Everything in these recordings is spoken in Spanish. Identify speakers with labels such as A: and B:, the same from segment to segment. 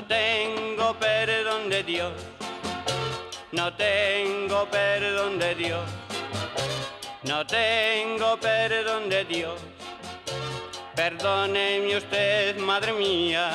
A: No tengo perdón de Dios, no tengo perdón de Dios, no tengo perdón de Dios. Perdóneme usted, madre mía.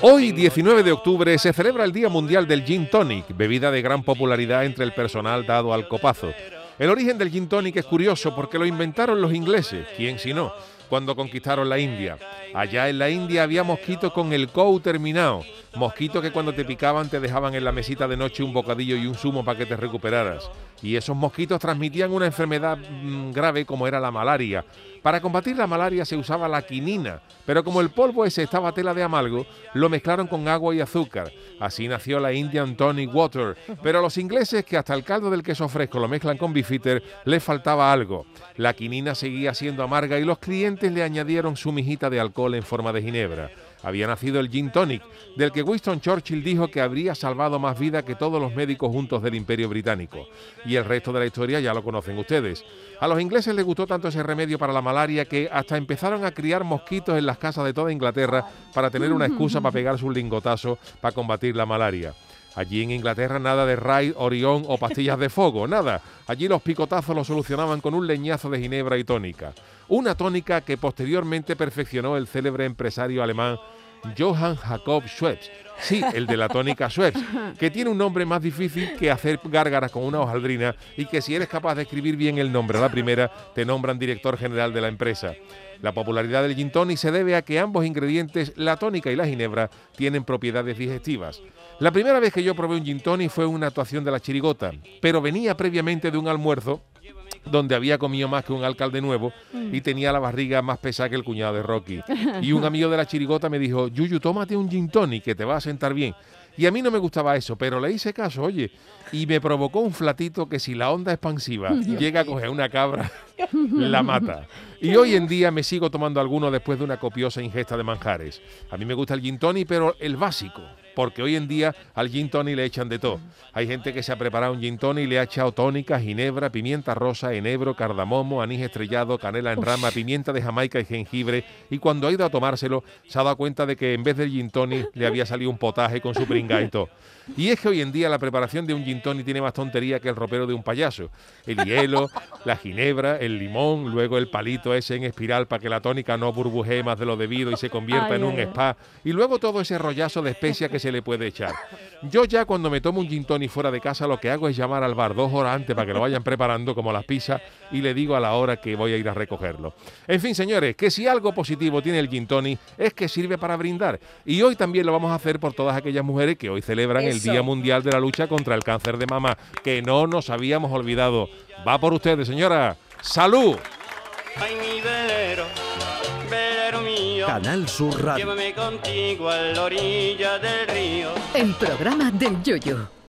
B: Hoy, 19 de octubre, se celebra el Día Mundial del Gin Tonic, bebida de gran popularidad entre el personal dado al copazo. El origen del gin tonic es curioso porque lo inventaron los ingleses, quién si no, cuando conquistaron la India. Allá en la India había mosquitos con el COU terminado, mosquitos que cuando te picaban te dejaban en la mesita de noche un bocadillo y un zumo para que te recuperaras. Y esos mosquitos transmitían una enfermedad mm, grave como era la malaria. Para combatir la malaria se usaba la quinina, pero como el polvo ese estaba tela de amalgo, lo mezclaron con agua y azúcar. Así nació la Indian Tonic Water. Pero a los ingleses, que hasta el caldo del queso fresco lo mezclan con bifitter, les faltaba algo. La quinina seguía siendo amarga y los clientes le añadieron su mijita de alcohol en forma de ginebra había nacido el gin tonic, del que Winston Churchill dijo que habría salvado más vida que todos los médicos juntos del Imperio Británico. Y el resto de la historia ya lo conocen ustedes. A los ingleses les gustó tanto ese remedio para la malaria que hasta empezaron a criar mosquitos en las casas de toda Inglaterra para tener una excusa para pegarse un lingotazo para combatir la malaria. Allí en Inglaterra nada de Raid, Orión o pastillas de fuego, nada. Allí los picotazos lo solucionaban con un leñazo de ginebra y tónica. Una tónica que posteriormente perfeccionó el célebre empresario alemán Johann Jacob Schweppes. Sí, el de la tónica Schweppes, que tiene un nombre más difícil que hacer gárgaras con una hojaldrina y que si eres capaz de escribir bien el nombre a la primera, te nombran director general de la empresa. La popularidad del gin tonic se debe a que ambos ingredientes, la tónica y la ginebra, tienen propiedades digestivas. La primera vez que yo probé un gin tonic fue una actuación de la chirigota, pero venía previamente de un almuerzo donde había comido más que un alcalde nuevo
C: Mm.
B: y tenía la barriga más pesada que el cuñado de Rocky. Y un amigo de la chirigota me dijo, Yuyu, tómate un gin tonic que te va a sentar bien. Y a mí no me gustaba eso, pero le hice caso, oye, y me provocó un flatito que si la onda expansiva llega a coger una cabra, la mata. Y hoy en día me sigo tomando alguno después de una copiosa ingesta de manjares. A mí me gusta el gin tonic, pero el básico, porque hoy en día al gin tonic le echan de todo. Hay gente que se ha preparado un gin tonic y le ha echado tónica, ginebra, pimienta rosa, enebro, cardamomo, anís estrellado, canela en rama, pimienta de Jamaica y jengibre. Y cuando ha ido a tomárselo, se ha dado cuenta de que en vez del gin tonic le había salido un potaje con su y todo. Y es que hoy en día la preparación de un gin tonic tiene más tontería que el ropero de un payaso. El hielo, la ginebra, el limón, luego el palito ese en espiral para que la tónica no burbujee más de lo debido y se convierta
C: Ay,
B: en un spa. Y luego todo ese rollazo de especia que se le puede echar. Yo ya cuando me tomo un gin tonic fuera de casa lo que hago es llamar al bar dos horas antes para que lo vayan preparando como las pizzas y le digo a la hora que voy a ir a recogerlo. En fin, señores, que si algo positivo tiene el gin tonic es que sirve para brindar. Y hoy también lo vamos a hacer por todas aquellas mujeres que hoy celebran el. Día Mundial de la Lucha contra el Cáncer de Mama, que no nos habíamos olvidado. Va por ustedes, señora. ¡Salud!
A: Ay, mi velero, velero mío.
D: Canal Sur Radio.
A: Llévame contigo a la orilla del río.
E: El programa del Yoyo.